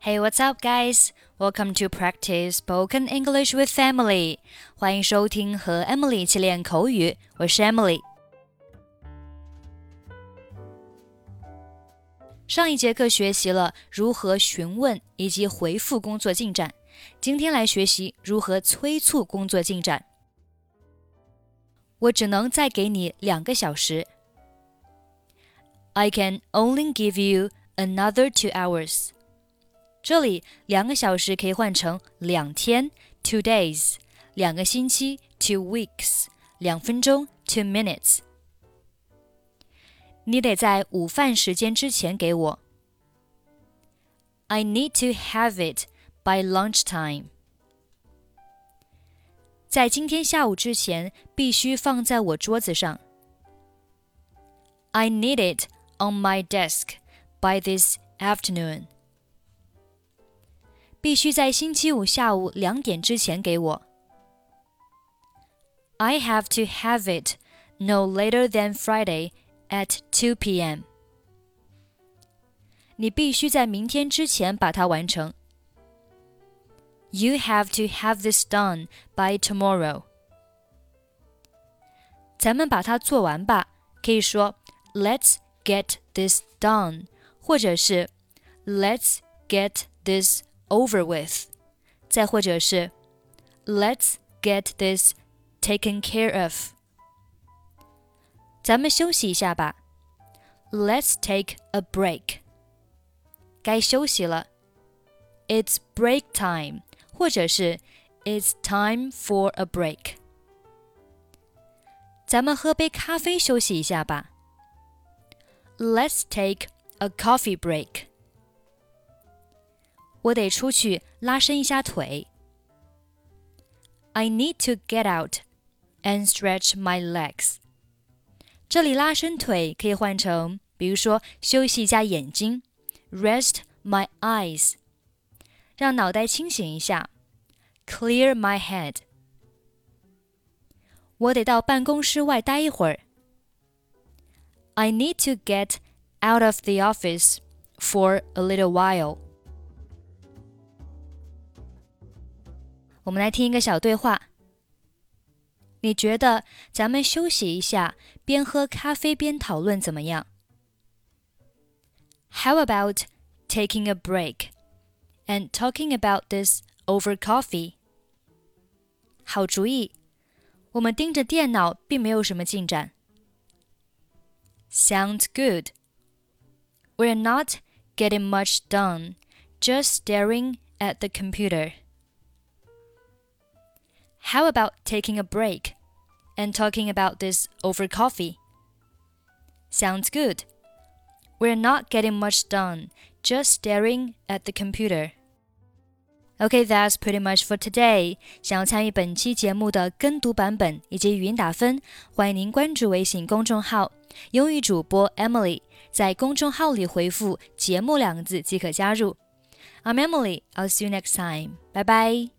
Hey, what's up, guys? Welcome to practice spoken English with Emily. 欢迎收听和 Emily 一起练口语，我是 Emily。上一节课学习了如何询问以及回复工作进展，今天来学习如何催促工作进展。我只能再给你两个小时。I can only give you another two hours. 这里两个小时可以换成两天 （two days），两个星期 （two weeks），两分钟 （two minutes）。你得在午饭时间之前给我。I need to have it by lunchtime。在今天下午之前必须放在我桌子上。I need it on my desk by this afternoon。 必须在星期五下午两点之前给我。I have to have it no later than Friday at 2 p.m. 你必须在明天之前把它完成。You have to have this done by tomorrow. 咱们把它做完吧，可以说 Let's get this done，或者是 Let's get this over with，再或者是 Let's get this taken care of。咱们休息一下吧。Let's take a break。该休息了。It's break time，或者是 It's time for a break。咱们喝杯咖啡休息一下吧。Let's take a coffee break。 我得出去拉伸一下腿。I need to get out and stretch my legs。这里拉伸腿可以换成，比如说休息一下眼睛，rest my eyes，让脑袋清醒一下，clear my head。我得到办公室外待一会儿。I need to get out of the office for a little while。 我们来听一个小对话。你觉得咱们休息一下，边喝咖啡边讨论怎么样？How about taking a break and talking about this over coffee？好主意。我们盯着电脑，并没有什么进展。Sounds good. We're not getting much done, just staring at the computer. How about taking a break and talking about this over coffee? Sounds good. We're not getting much done, just staring at the computer. Okay, that's pretty much for today. 想要参与本期节目的跟读版本以及语音打分，欢迎您关注微信公众号“英语主播 Emily”。在公众号里回复“节目”两个字即可加入。I'm Emily. I'll see you next time. Bye bye.